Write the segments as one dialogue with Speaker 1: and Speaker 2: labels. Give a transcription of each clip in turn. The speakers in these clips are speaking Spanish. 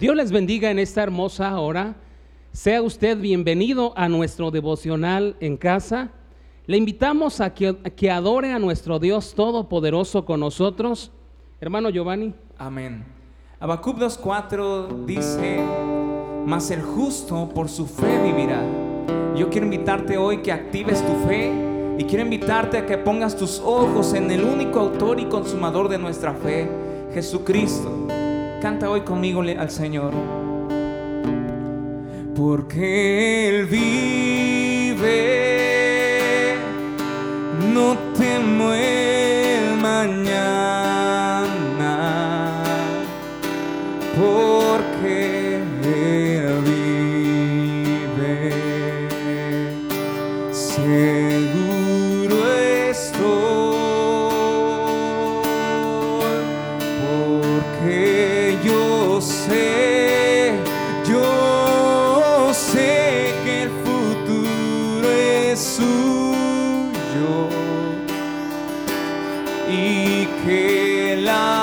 Speaker 1: Dios les bendiga en esta hermosa hora. Sea usted bienvenido a nuestro devocional en casa. Le invitamos a que, adore a nuestro Dios Todopoderoso con nosotros. Hermano Giovanni.
Speaker 2: Amén. Habacuc 2.4 dice, mas el justo por su fe vivirá. Yo quiero invitarte hoy que actives tu fe y quiero invitarte a que pongas tus ojos en el único autor y consumador de nuestra fe, Jesucristo. Canta hoy conmigo al Señor. Porque Él vive, no temo el suyo y que la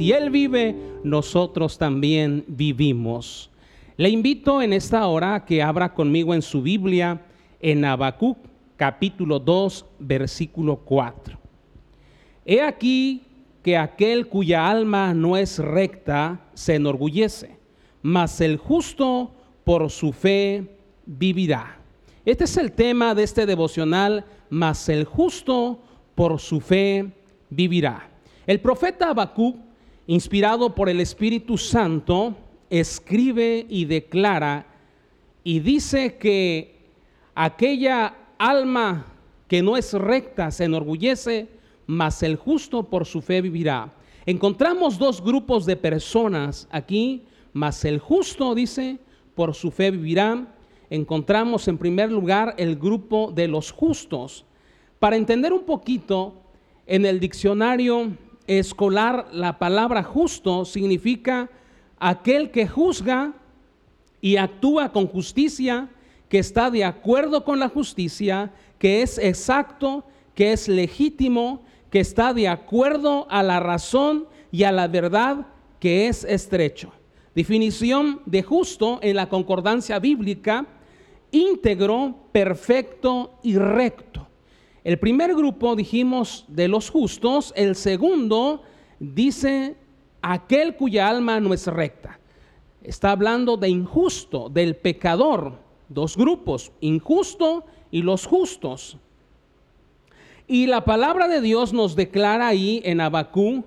Speaker 1: si Él vive, nosotros también vivimos. Le invito en esta hora a que abra conmigo en su Biblia en Habacuc capítulo 2 versículo 4. He aquí que aquel cuya alma no es recta se enorgullece, mas el justo por su fe vivirá. Este es el tema de este devocional, mas el justo por su fe vivirá. El profeta Habacuc, inspirado por el Espíritu Santo, escribe y declara y dice que aquella alma que no es recta se enorgullece, mas el justo por su fe vivirá. Encontramos dos grupos de personas aquí, mas el justo dice, por su fe vivirá. Encontramos en primer lugar el grupo de los justos. Para entender un poquito, en el diccionario escolar la palabra justo significa aquel que juzga y actúa con justicia, que está de acuerdo con la justicia, que es exacto, que es legítimo, que está de acuerdo a la razón y a la verdad, que es estrecho. Definición de justo en la concordancia bíblica, íntegro, perfecto y recto. El primer grupo dijimos de los justos, el segundo dice aquel cuya alma no es recta. Está hablando de injusto, del pecador. Dos grupos, injusto y los justos. Y la palabra de Dios nos declara ahí en Abacú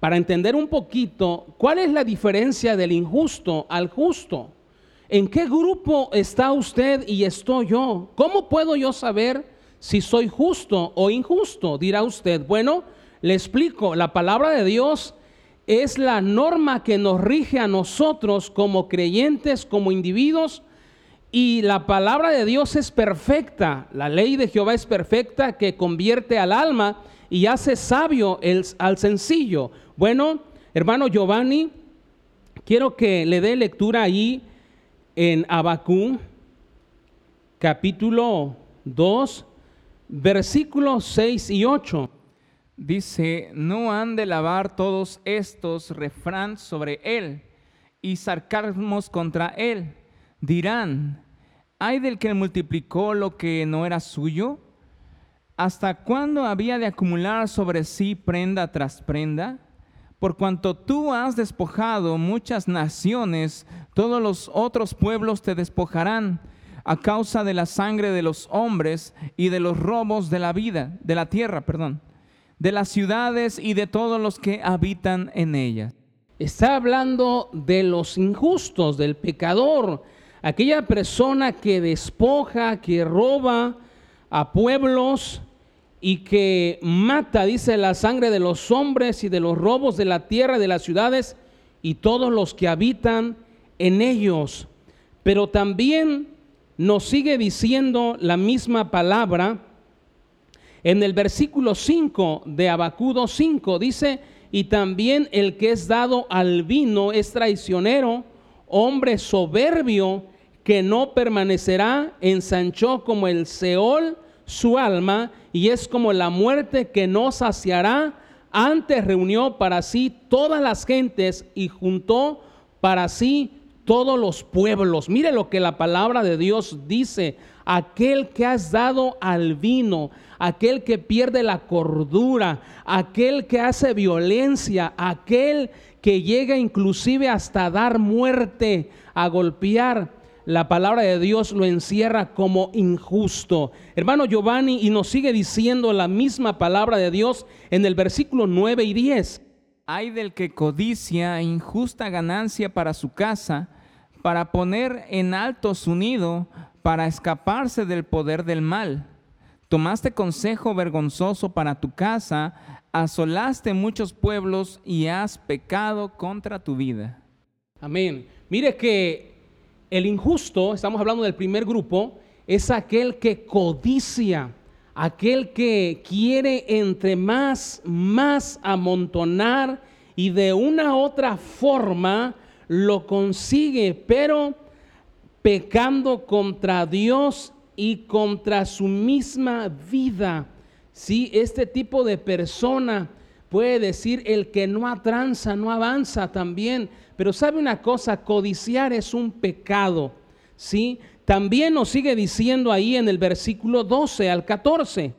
Speaker 1: para entender un poquito cuál es la diferencia del injusto al justo. ¿En qué grupo está usted y estoy yo? ¿Cómo puedo yo saber si soy justo o injusto? Dirá usted, bueno, le explico, la palabra de Dios es la norma que nos rige a nosotros como creyentes, como individuos, y la palabra de Dios es perfecta, la ley de Jehová es perfecta que convierte al alma y hace sabio al sencillo. Bueno, hermano Giovanni, quiero que le dé lectura ahí en Abacú, capítulo 2, versículos 6 y 8.
Speaker 2: Dice, no han de lavar todos estos refrán sobre él y sarcasmos contra él. Dirán, ¿hay del que multiplicó lo que no era suyo? ¿Hasta cuándo había de acumular sobre sí prenda tras prenda? Por cuanto tú has despojado muchas naciones, todos los otros pueblos te despojarán a causa de la sangre de los hombres y de los robos de la vida, de la tierra, perdón de las ciudades y de todos los que habitan en ellas.
Speaker 1: Está hablando de los injustos, del pecador, aquella persona que despoja, que roba a pueblos y que mata, dice, la sangre de los hombres y de los robos de la tierra, de las ciudades y todos los que habitan en ellos. Pero también nos sigue diciendo la misma palabra en el versículo 5 de Abacudo 5 dice, y también el que es dado al vino es traicionero, hombre soberbio que no permanecerá, ensanchó como el Seol su alma y es como la muerte que no saciará. Antes reunió para sí todas las gentes y juntó para sí todos los pueblos. Mire lo que la palabra de Dios dice. Aquel que has dado al vino, aquel que pierde la cordura, aquel que hace violencia, aquel que llega inclusive hasta dar muerte, a golpear. La palabra de Dios lo encierra como injusto. Hermano Giovanni, y nos sigue diciendo la misma palabra de Dios en el versículo 9 y 10.
Speaker 2: Hay del que codicia injusta ganancia para su casa, para poner en alto su nido, para escaparse del poder del mal. Tomaste consejo vergonzoso para tu casa, asolaste muchos pueblos y has pecado contra tu vida.
Speaker 1: Amén. Mire que el injusto, estamos hablando del primer grupo, es aquel que codicia, aquel que quiere entre más, más amontonar y de una otra forma lo consigue, pero pecando contra Dios y contra su misma vida. Si este tipo de persona puede decir el que no atranza, no avanza también. Pero sabe una cosa, codiciar es un pecado. ¿sí? También nos sigue diciendo ahí en el versículo 12 al 14.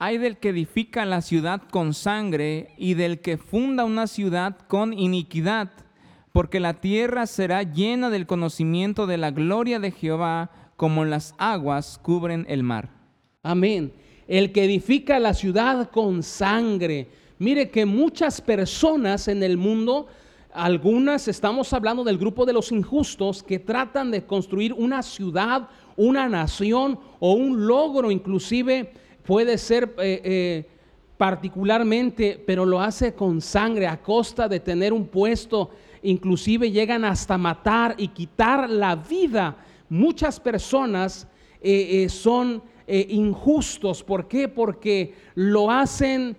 Speaker 2: Hay del que edifica la ciudad con sangre y del que funda una ciudad con iniquidad, porque la tierra será llena del conocimiento de la gloria de Jehová como las aguas cubren el mar.
Speaker 1: Amén. El que edifica la ciudad con sangre. Mire que muchas personas en el mundo, algunas estamos hablando del grupo de los injustos que tratan de construir una ciudad, una nación o un logro inclusive puede ser eh, eh, particularmente, pero lo hace con sangre a costa de tener un puesto, inclusive llegan hasta matar y quitar la vida muchas personas eh, eh, son eh, injustos. ¿Por qué? Porque lo hacen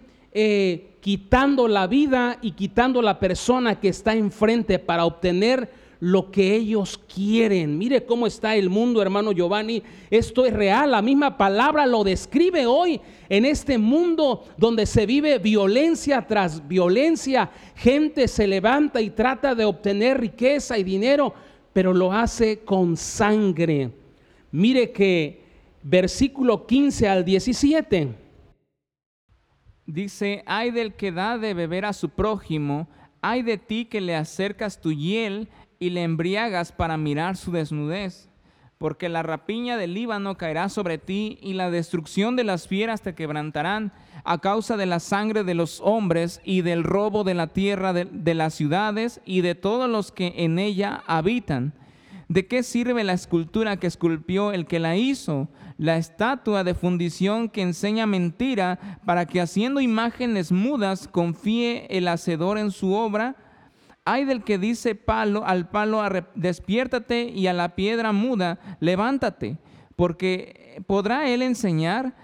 Speaker 1: quitando la vida y quitando la persona que está enfrente para obtener lo que ellos quieren. Mire cómo está el mundo, hermano Giovanni. Esto es real. La misma palabra lo describe hoy en este mundo donde se vive violencia tras violencia. Gente se levanta y trata de obtener riqueza y dinero pero lo hace con sangre. Mire que versículo 15 al 17.
Speaker 2: Dice, hay del que da de beber a su prójimo, hay de ti que le acercas tu hiel y le embriagas para mirar su desnudez, porque la rapiña del Líbano caerá sobre ti y la destrucción de las fieras te quebrantarán, a causa de la sangre de los hombres y del robo de la tierra de, de las ciudades y de todos los que en ella habitan. ¿De qué sirve la escultura que esculpió el que la hizo? La estatua de fundición que enseña mentira para que haciendo imágenes mudas confíe el hacedor en su obra. Hay del que dice palo al palo, despiértate y a la piedra muda, levántate, porque podrá él enseñar.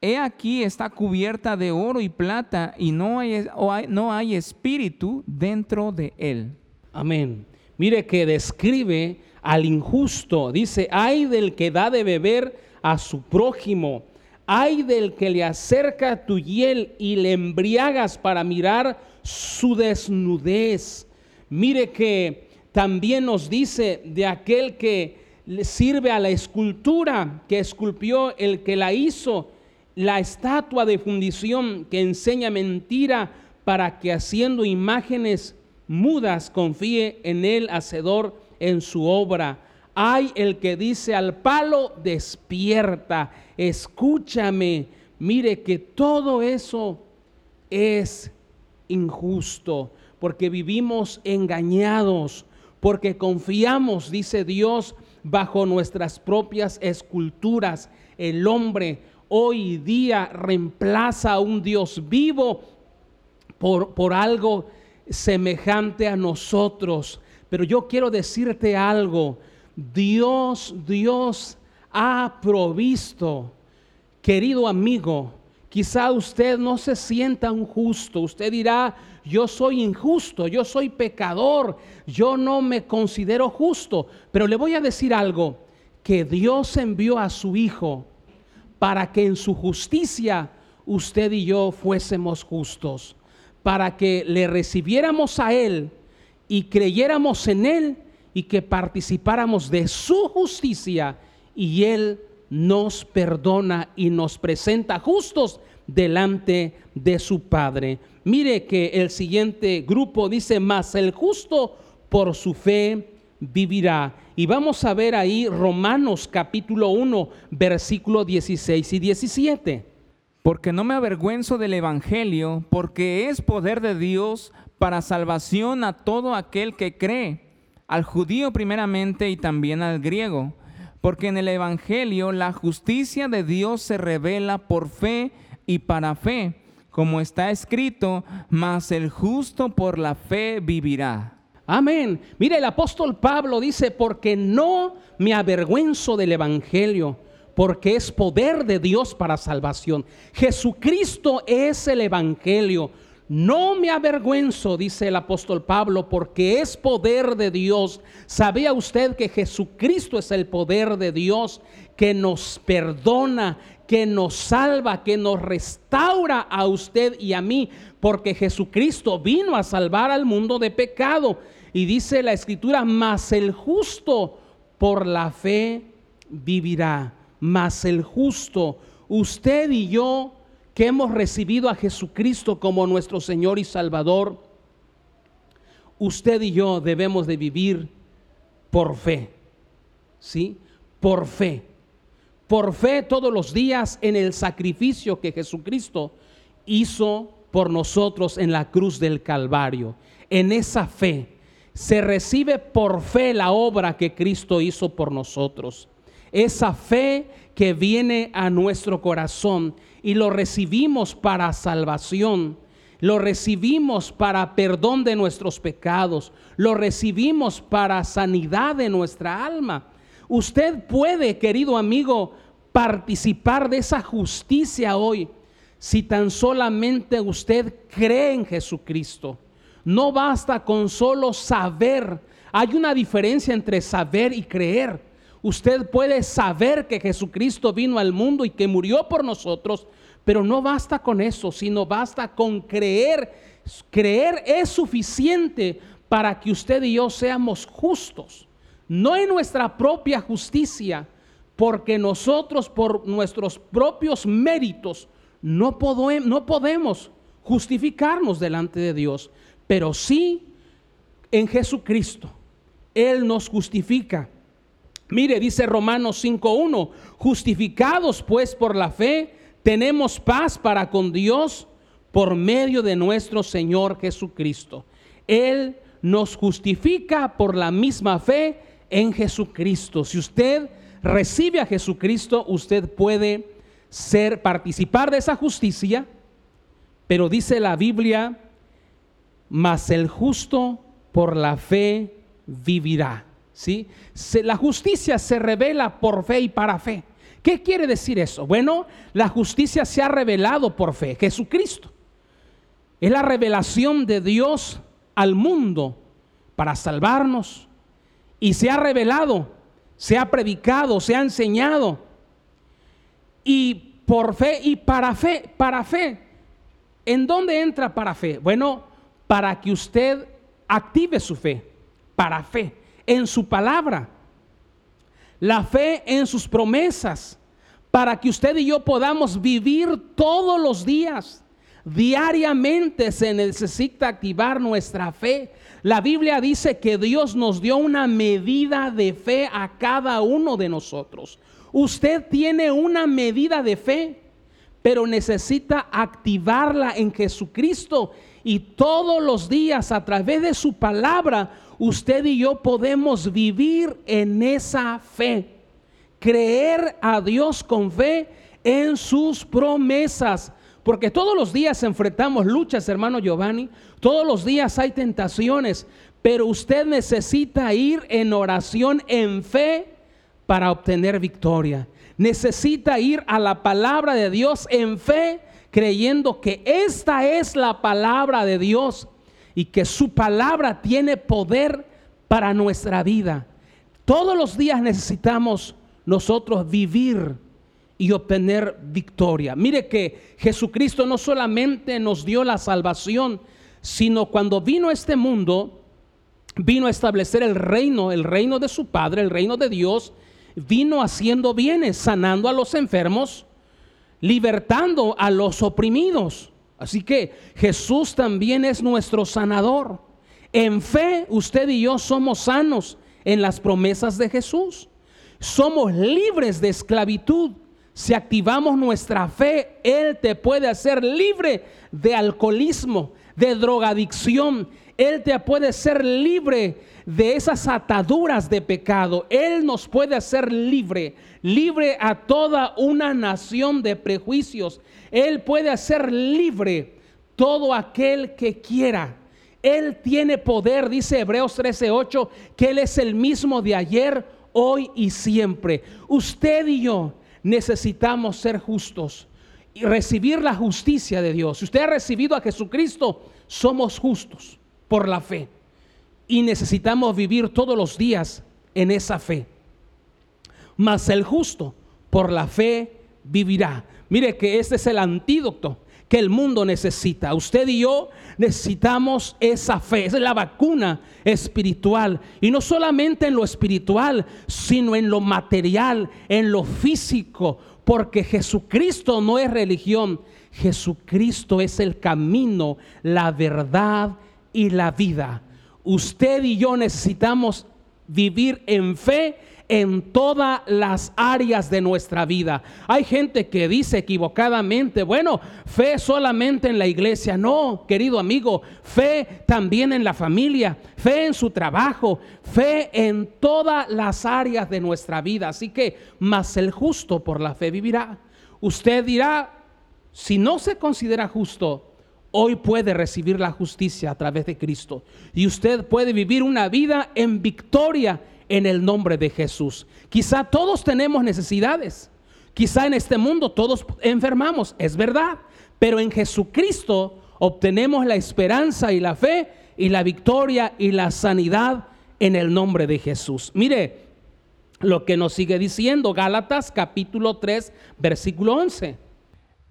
Speaker 2: He aquí está cubierta de oro y plata y no hay, no hay espíritu dentro de él.
Speaker 1: Amén. Mire que describe al injusto. Dice, hay del que da de beber a su prójimo. Hay del que le acerca tu hiel y le embriagas para mirar su desnudez. Mire que también nos dice de aquel que sirve a la escultura que esculpió el que la hizo, la estatua de fundición que enseña mentira para que haciendo imágenes mudas confíe en el hacedor en su obra. Hay el que dice al palo, despierta, escúchame. Mire que todo eso es injusto, porque vivimos engañados, porque confiamos, dice Dios, bajo nuestras propias esculturas. El hombre hoy día reemplaza a un Dios vivo por, por algo semejante a nosotros. Pero yo quiero decirte algo. Dios, Dios ha provisto, querido amigo, quizá usted no se sienta un justo, usted dirá, yo soy injusto, yo soy pecador, yo no me considero justo, pero le voy a decir algo, que Dios envió a su Hijo para que en su justicia usted y yo fuésemos justos para que le recibiéramos a Él y creyéramos en Él y que participáramos de su justicia y Él nos perdona y nos presenta justos delante de su Padre. Mire que el siguiente grupo dice más, el justo por su fe vivirá. Y vamos a ver ahí Romanos capítulo 1, versículo 16 y 17
Speaker 2: porque no me avergüenzo del Evangelio, porque es poder de Dios para salvación a todo aquel que cree, al judío primeramente y también al griego, porque en el Evangelio la justicia de Dios se revela por fe y para fe, como está escrito, mas el justo por la fe vivirá.
Speaker 1: Amén. Mire, el apóstol Pablo dice, porque no me avergüenzo del Evangelio porque es poder de Dios para salvación. Jesucristo es el Evangelio. No me avergüenzo, dice el apóstol Pablo, porque es poder de Dios. ¿Sabía usted que Jesucristo es el poder de Dios que nos perdona, que nos salva, que nos restaura a usted y a mí? Porque Jesucristo vino a salvar al mundo de pecado. Y dice la escritura, mas el justo por la fe vivirá mas el justo, usted y yo que hemos recibido a Jesucristo como nuestro Señor y Salvador, usted y yo debemos de vivir por fe, ¿sí? Por fe. Por fe todos los días en el sacrificio que Jesucristo hizo por nosotros en la cruz del Calvario. En esa fe se recibe por fe la obra que Cristo hizo por nosotros esa fe que viene a nuestro corazón y lo recibimos para salvación. Lo recibimos para perdón de nuestros pecados. Lo recibimos para sanidad de nuestra alma. Usted puede, querido amigo, participar de esa justicia hoy si tan solamente usted cree en Jesucristo. No basta con solo saber. Hay una diferencia entre saber y creer. Usted puede saber que Jesucristo vino al mundo y que murió por nosotros, pero no basta con eso, sino basta con creer. Creer es suficiente para que usted y yo seamos justos, no en nuestra propia justicia, porque nosotros por nuestros propios méritos no, no podemos justificarnos delante de Dios, pero sí en Jesucristo. Él nos justifica Mire, dice Romanos 5.1, justificados pues por la fe, tenemos paz para con Dios por medio de nuestro Señor Jesucristo. Él nos justifica por la misma fe en Jesucristo. Si usted recibe a Jesucristo, usted puede ser participar de esa justicia, pero dice la Biblia, mas el justo por la fe vivirá. ¿Sí? la justicia se revela por fe y para fe. ¿Qué quiere decir eso? Bueno, la justicia se ha revelado por fe. Jesucristo es la revelación de Dios al mundo para salvarnos. Y se ha revelado, se ha predicado, se ha enseñado. Y por fe y para fe, para fe. ¿En dónde entra para fe? Bueno, para que usted active su fe, para fe, en su palabra. La fe en sus promesas, para que usted y yo podamos vivir todos los días Diariamente se necesita activar nuestra fe. La Biblia dice que Dios nos dio una medida de fe a cada uno de nosotros. Usted tiene una medida de fe, pero necesita activarla en Jesucristo. Y todos los días a través de su palabra, usted y yo podemos vivir en esa fe. Creer a Dios con fe en sus promesas. Porque todos los días enfrentamos luchas, hermano Giovanni. Todos los días hay tentaciones. Pero usted necesita ir en oración en fe para obtener victoria. Necesita ir a la palabra de Dios en fe, creyendo que esta es la palabra de Dios y que su palabra tiene poder para nuestra vida. Todos los días necesitamos nosotros vivir y obtener victoria. Mire que Jesucristo no solamente nos dio la salvación, sino cuando vino a este mundo, vino a establecer el reino, el reino de su Padre, el reino de Dios, vino haciendo bienes, sanando a los enfermos, libertando a los oprimidos. Así que Jesús también es nuestro sanador. En fe usted y yo somos sanos en las promesas de Jesús. Somos libres de esclavitud si activamos nuestra fe, Él te puede hacer libre de alcoholismo, de drogadicción. Él te puede hacer libre de esas ataduras de pecado. Él nos puede hacer libre, libre a toda una nación de prejuicios. Él puede hacer libre todo aquel que quiera. Él tiene poder, dice Hebreos 13:8, que Él es el mismo de ayer, hoy y siempre. Usted y yo necesitamos ser justos y recibir la justicia de Dios. Si usted ha recibido a Jesucristo, somos justos por la fe. Y necesitamos vivir todos los días en esa fe. Mas el justo por la fe vivirá. Mire que este es el antídoto que el mundo necesita. Usted y yo necesitamos esa fe, es la vacuna espiritual. Y no solamente en lo espiritual, sino en lo material, en lo físico, porque Jesucristo no es religión, Jesucristo es el camino, la verdad y la vida. Usted y yo necesitamos vivir en fe en todas las áreas de nuestra vida. Hay gente que dice equivocadamente, bueno, fe solamente en la iglesia. No, querido amigo, fe también en la familia, fe en su trabajo, fe en todas las áreas de nuestra vida. Así que, más el justo por la fe vivirá. Usted dirá, si no se considera justo, hoy puede recibir la justicia a través de Cristo. Y usted puede vivir una vida en victoria en el nombre de Jesús. Quizá todos tenemos necesidades. Quizá en este mundo todos enfermamos, es verdad. Pero en Jesucristo obtenemos la esperanza y la fe y la victoria y la sanidad en el nombre de Jesús. Mire lo que nos sigue diciendo Gálatas capítulo 3 versículo 11.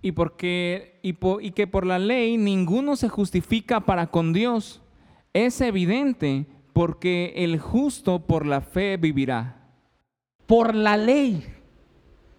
Speaker 2: Y, porque, y, que por la ley ninguno se justifica para con Dios. Es evidente porque el justo por la fe vivirá.
Speaker 1: Por la ley,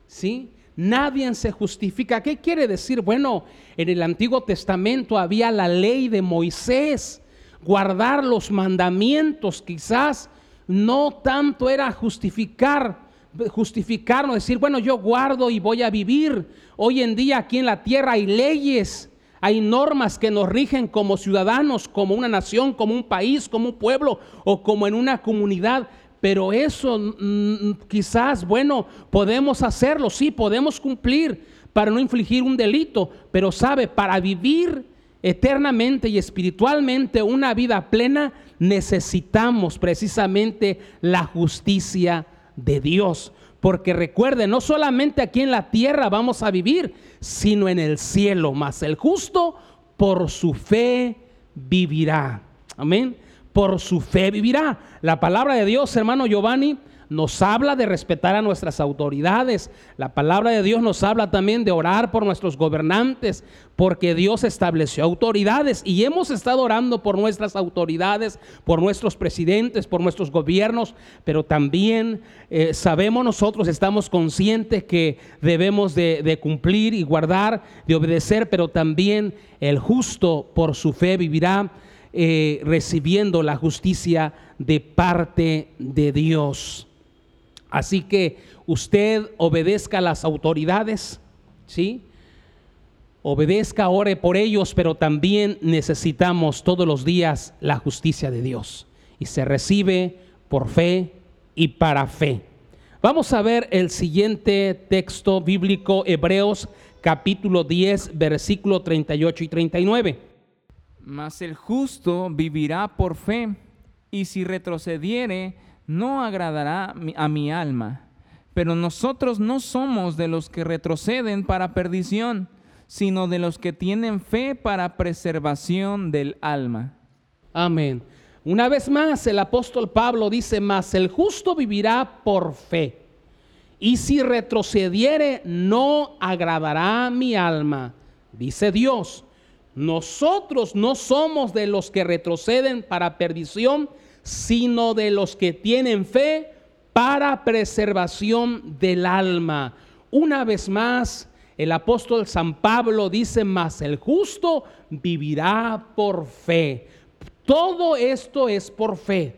Speaker 1: ¿sí? Nadie se justifica. ¿Qué quiere decir? Bueno, en el Antiguo Testamento había la ley de Moisés, guardar los mandamientos quizás no tanto era justificar justificarnos, decir, bueno, yo guardo y voy a vivir. Hoy en día aquí en la tierra hay leyes, hay normas que nos rigen como ciudadanos, como una nación, como un país, como un pueblo o como en una comunidad. Pero eso mm, quizás, bueno, podemos hacerlo, sí, podemos cumplir para no infligir un delito, pero sabe, para vivir eternamente y espiritualmente una vida plena, necesitamos precisamente la justicia de Dios. Porque recuerde, no solamente aquí en la tierra vamos a vivir, sino en el cielo. Mas el justo por su fe vivirá. Amén. Por su fe vivirá. La palabra de Dios, hermano Giovanni, nos habla de respetar a nuestras autoridades. La palabra de Dios nos habla también de orar por nuestros gobernantes, porque Dios estableció autoridades y hemos estado orando por nuestras autoridades, por nuestros presidentes, por nuestros gobiernos, pero también eh, sabemos nosotros, estamos conscientes que debemos de, cumplir y guardar, de obedecer, pero también el justo por su fe vivirá. Eh, recibiendo la justicia de parte de Dios. Así que usted obedezca a las autoridades, ¿sí? Obedezca, ore por ellos, pero también necesitamos todos los días la justicia de Dios. Y se recibe por fe y para fe. Vamos a ver el siguiente texto bíblico, Hebreos capítulo 10, versículo 38 y 39.
Speaker 2: Mas el justo vivirá por fe, y si retrocediere, no agradará a mi alma. Pero nosotros no somos de los que retroceden para perdición, sino de los que tienen fe para preservación del alma.
Speaker 1: Amén. Una vez más, el apóstol Pablo dice, más el justo vivirá por fe. Y si retrocediere, no agradará mi alma, dice Dios. Nosotros no somos de los que retroceden para perdición, sino de los que tienen fe para preservación del alma. Una vez más, el apóstol San Pablo dice, más el justo vivirá por fe. Todo esto es por fe.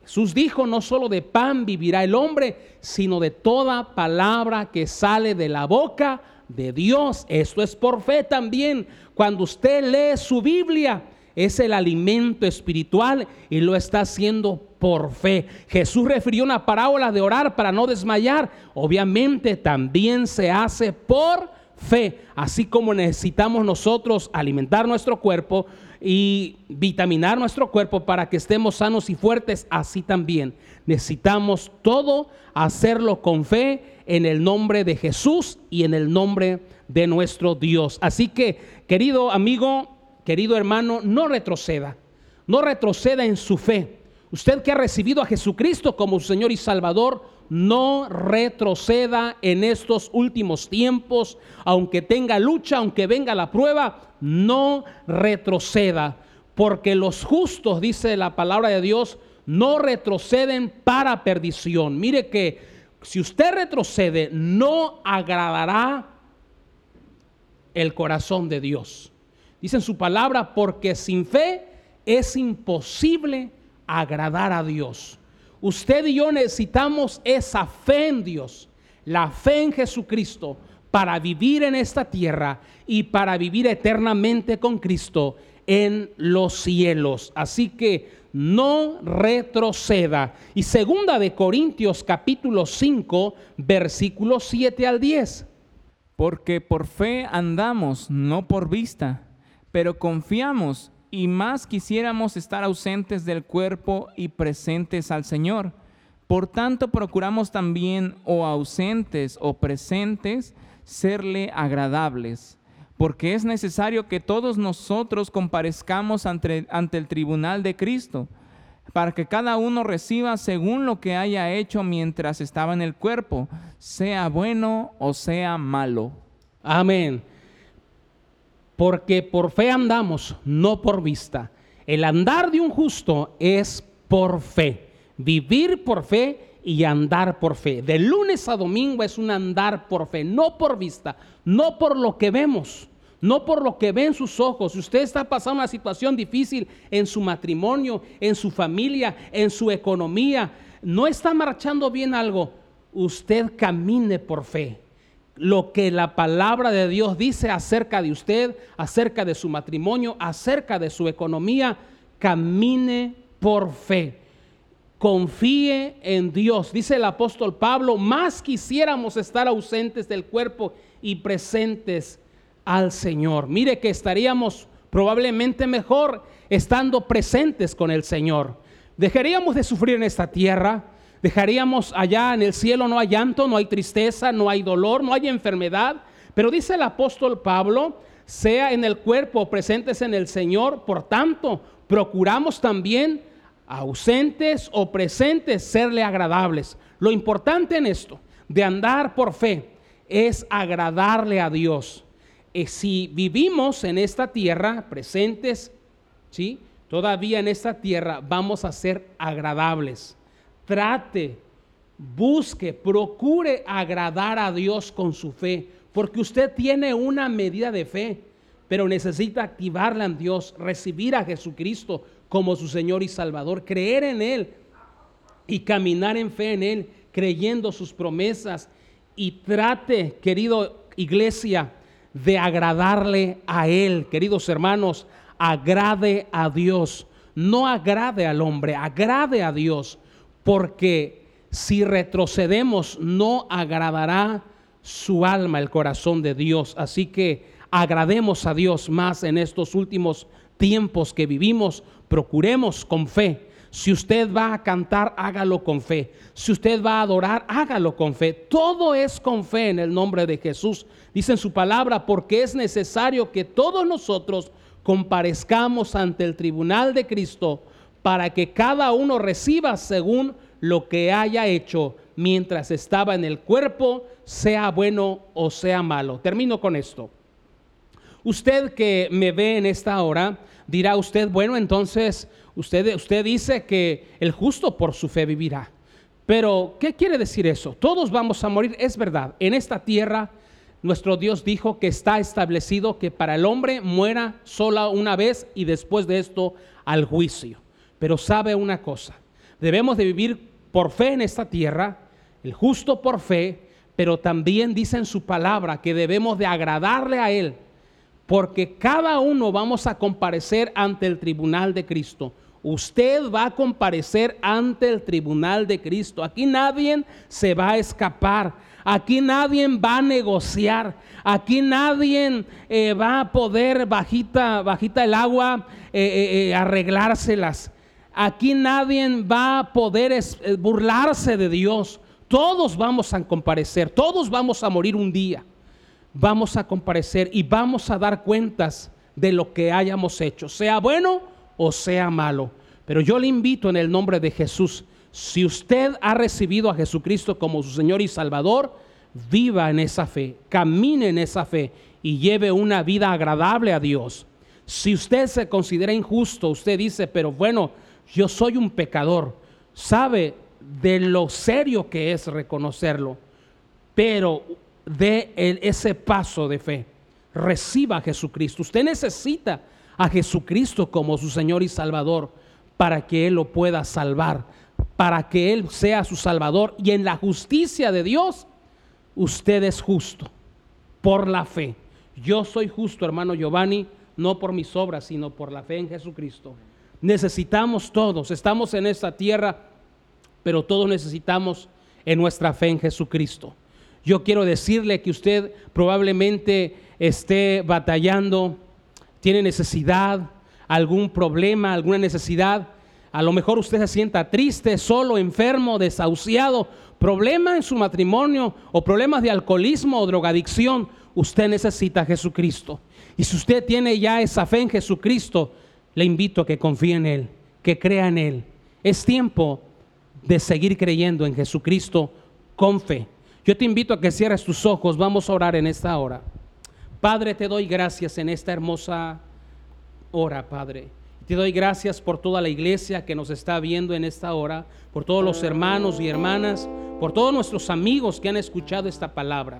Speaker 1: Jesús dijo, no solo de pan vivirá el hombre, sino de toda palabra que sale de la boca de Dios. Esto es por fe también. Cuando usted lee su Biblia, es el alimento espiritual y lo está haciendo por fe. Jesús refirió una parábola de orar para no desmayar. Obviamente también se hace por fe, así como necesitamos nosotros alimentar nuestro cuerpo y vitaminar nuestro cuerpo para que estemos sanos y fuertes, así también necesitamos todo hacerlo con fe en el nombre de Jesús y en el nombre de nuestro Dios. Así que, querido amigo, querido hermano, no retroceda, no retroceda en su fe. Usted que ha recibido a Jesucristo como su Señor y Salvador, no retroceda en estos últimos tiempos, aunque tenga lucha, aunque venga la prueba, no retroceda, porque los justos, dice la palabra de Dios, no retroceden para perdición. Mire que si usted retrocede, no agradará el corazón de Dios. Dice en su palabra, porque sin fe es imposible agradar a Dios. Usted y yo necesitamos esa fe en Dios, la fe en Jesucristo, para vivir en esta tierra y para vivir eternamente con Cristo en los cielos. Así que no retroceda. Y segunda de Corintios capítulo 5, versículos 7 al 10.
Speaker 2: Porque por fe andamos, no por vista pero confiamos y más quisiéramos estar ausentes del cuerpo y presentes al Señor. Por tanto, procuramos también, o ausentes o presentes, serle agradables, porque es necesario que todos nosotros comparezcamos ante, ante, el tribunal de Cristo, para que cada uno reciba según lo que haya hecho mientras estaba en el cuerpo, sea bueno o sea malo.
Speaker 1: Amén porque por fe andamos, no por vista. El andar de un justo es por fe, vivir por fe y andar por fe. De lunes a domingo es un andar por fe, no por vista, no por lo que vemos, no por lo que ven sus ojos. Si usted está pasando una situación difícil en su matrimonio, en su familia, en su economía, no está marchando bien algo, usted camine por fe. Lo que la palabra de Dios dice acerca de usted, acerca de su matrimonio, acerca de su economía, camine por fe. Confíe en Dios. Dice el apóstol Pablo, más quisiéramos estar ausentes del cuerpo y presentes al Señor. Mire que estaríamos probablemente mejor estando presentes con el Señor. Dejaríamos de sufrir en esta tierra, dejaríamos allá en el cielo, no hay llanto, no hay tristeza, no hay dolor, no hay enfermedad. Pero dice el apóstol Pablo, sea en el cuerpo presentes en el Señor, por tanto, procuramos también ausentes o presentes serle agradables. Lo importante en esto de andar por fe es agradarle a Dios. Y si vivimos en esta tierra presentes, ¿sí? todavía en esta tierra vamos a ser agradables. Trate, busque, procure agradar a Dios con su fe, porque usted tiene una medida de fe, pero necesita activarla en Dios, recibir a Jesucristo como su Señor y Salvador, creer en Él y caminar en fe en Él, creyendo sus promesas. Y trate, querido iglesia, de agradarle a Él, queridos hermanos, agrade a Dios, no agrade al hombre, agrade a Dios, porque si retrocedemos no agradará su alma, el corazón de Dios. Así que agrademos a Dios más en estos últimos tiempos que vivimos, procuremos con fe. Si usted va a cantar, hágalo con fe. Si usted va a adorar, hágalo con fe. Todo es con fe en el nombre de Jesús. Dice en su palabra, porque es necesario que todos nosotros comparezcamos ante el tribunal de Cristo para que cada uno reciba según lo que haya hecho mientras estaba en el cuerpo, sea bueno o sea malo. Termino con esto. Usted que me ve en esta hora, dirá usted, bueno, entonces usted, usted dice que el justo por su fe vivirá. Pero, ¿qué quiere decir eso? Todos vamos a morir, es verdad. En esta tierra nuestro Dios dijo que está establecido que para el hombre muera sola una vez y después de esto al juicio. Pero sabe una cosa, debemos de vivir por fe en esta tierra, el justo por fe, pero también dice en su palabra que debemos de agradarle a Él, porque cada uno vamos a comparecer ante el tribunal de Cristo. Usted va a comparecer ante el tribunal de Cristo. Aquí nadie se va a escapar. Aquí nadie va a negociar. Aquí nadie eh, va a poder bajita, bajita el agua, eh, eh, arreglárselas. Aquí nadie va a poder burlarse de Dios. Todos vamos a comparecer, todos vamos a morir un día. Vamos a comparecer y vamos a dar cuentas de lo que hayamos hecho, sea bueno o sea malo. Pero yo le invito en el nombre de Jesús si usted ha recibido a Jesucristo como su Señor y Salvador, viva en esa fe, camine en esa fe y lleve una vida agradable a Dios. Si usted se considera injusto, usted dice, pero bueno, yo soy un pecador, sabe de lo serio que es reconocerlo, pero de ese paso de fe, reciba a Jesucristo. Usted necesita a Jesucristo como su Señor y Salvador para que Él lo pueda salvar para que Él sea su Salvador. Y en la justicia de Dios, usted es justo por la fe. Yo soy justo, hermano Giovanni, no por mis obras, sino por la fe en Jesucristo. Necesitamos todos, estamos en esta tierra, pero todos necesitamos en nuestra fe en Jesucristo. Yo quiero decirle que usted probablemente esté batallando, tiene necesidad, algún problema, alguna necesidad a lo mejor usted se sienta triste, solo, enfermo, desahuciado, problema en su matrimonio o problemas de alcoholismo o drogadicción. Usted necesita a Jesucristo. Y si usted tiene ya esa fe en Jesucristo, le invito a que confíe en Él, que crea en Él. Es tiempo de seguir creyendo en Jesucristo con fe. Yo te invito a que cierres tus ojos. Vamos a orar en esta hora. Padre, te doy gracias en esta hermosa hora, Padre. Te doy gracias por toda la iglesia que nos está viendo en esta hora, por todos los hermanos y hermanas, por todos nuestros amigos que han escuchado esta palabra.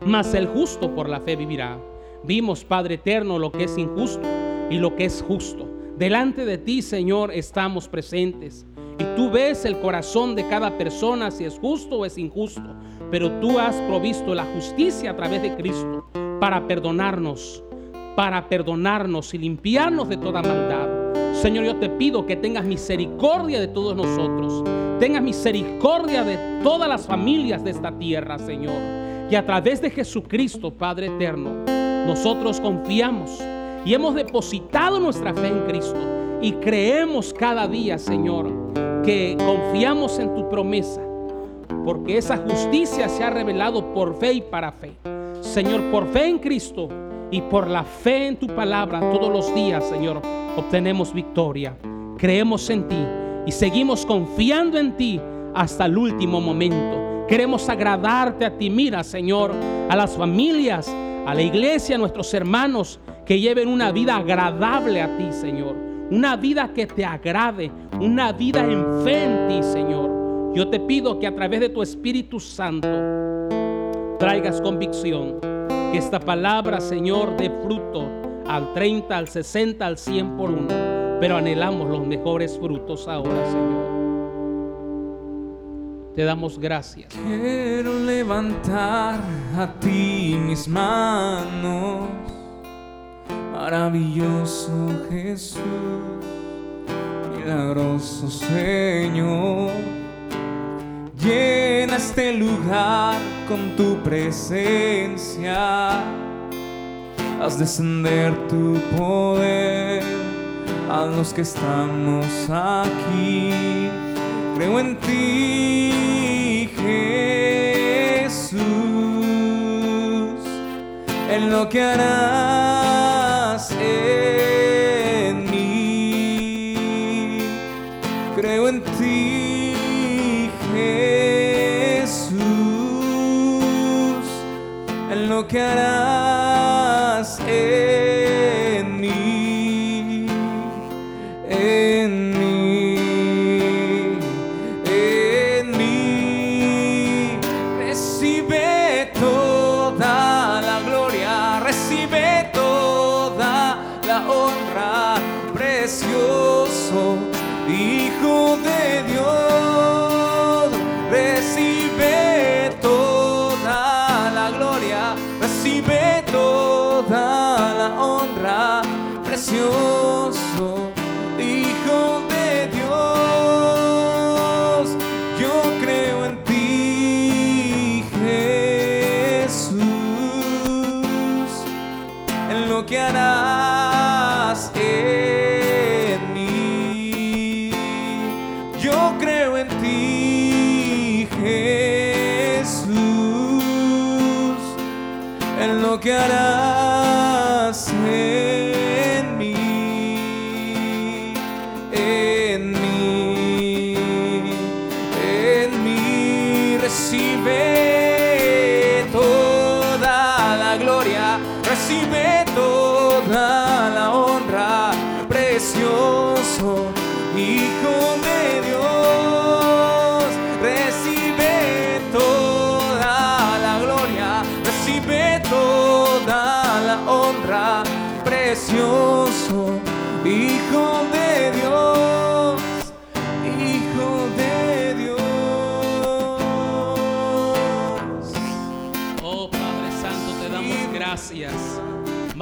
Speaker 1: Mas el justo por la fe vivirá. Vimos, Padre eterno, lo que es injusto y lo que es justo. Delante de ti, Señor, estamos presentes. Y tú ves el corazón de cada persona, si es justo o es injusto. Pero tú has provisto la justicia a través de Cristo para perdonarnos, para perdonarnos y limpiarnos de toda maldad. Señor, yo te pido que tengas misericordia de todos nosotros. Tengas misericordia de todas las familias de esta tierra, Señor. Y a través de Jesucristo, Padre eterno, nosotros confiamos y hemos depositado nuestra fe en Cristo. Y creemos cada día, Señor, que confiamos en tu promesa. Porque esa justicia se ha revelado por fe y para fe. Señor, por fe en Cristo y por la fe en tu palabra todos los días, Señor, obtenemos victoria. Creemos en ti y seguimos confiando en ti hasta el último momento. Queremos agradarte a ti. Mira, Señor, a las familias, a la iglesia, a nuestros hermanos que lleven una vida agradable a ti, Señor. Una vida que te agrade, una vida en fe en ti, Señor. Yo te pido que a través de tu Espíritu Santo traigas convicción. Que esta palabra, Señor, dé fruto al 30, al 60, al 100 por uno. Pero anhelamos los mejores frutos ahora, Señor. Te damos gracias.
Speaker 2: Quiero levantar a ti mis manos. Maravilloso Jesús, milagroso Señor. Llena este lugar con tu presencia. Haz descender tu poder a los que estamos aquí. Creo en ti, Jesús, en lo que harás en mí. Creo en ti, Jesús, en lo que harás lo que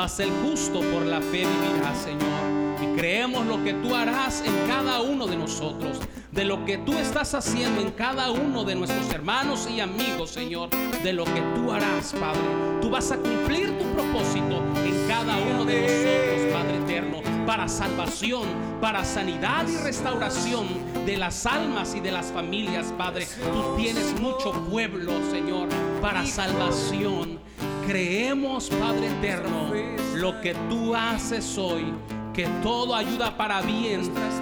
Speaker 1: Mas el justo por la fe vivirá, Señor. Y creemos lo que tú harás en cada uno de nosotros. De lo que tú estás haciendo en cada uno de nuestros hermanos y amigos, Señor. De lo que tú harás, Padre. Tú vas a cumplir tu propósito en cada uno de nosotros, Padre eterno. Para salvación, para sanidad y restauración de las almas y de las familias, Padre. Tú tienes mucho pueblo, Señor, para salvación. Creemos, Padre eterno, lo que tú haces hoy, que todo ayuda para bien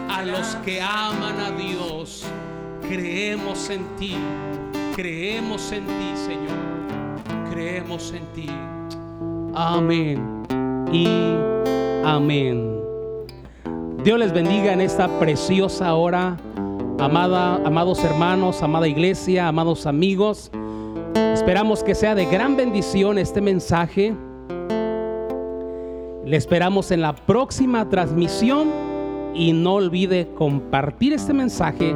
Speaker 1: a los que aman a Dios. Creemos en ti, creemos en ti, Señor. Creemos en ti. Amén y amén. Dios les bendiga en esta preciosa hora, amada, amados hermanos, amada iglesia, amados amigos. Esperamos que sea de gran bendición este mensaje. Le esperamos en la próxima transmisión y no olvide compartir este mensaje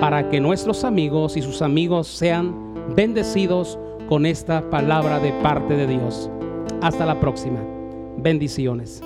Speaker 1: para que nuestros amigos y sus amigos sean bendecidos con esta palabra de parte de Dios. Hasta la próxima. Bendiciones.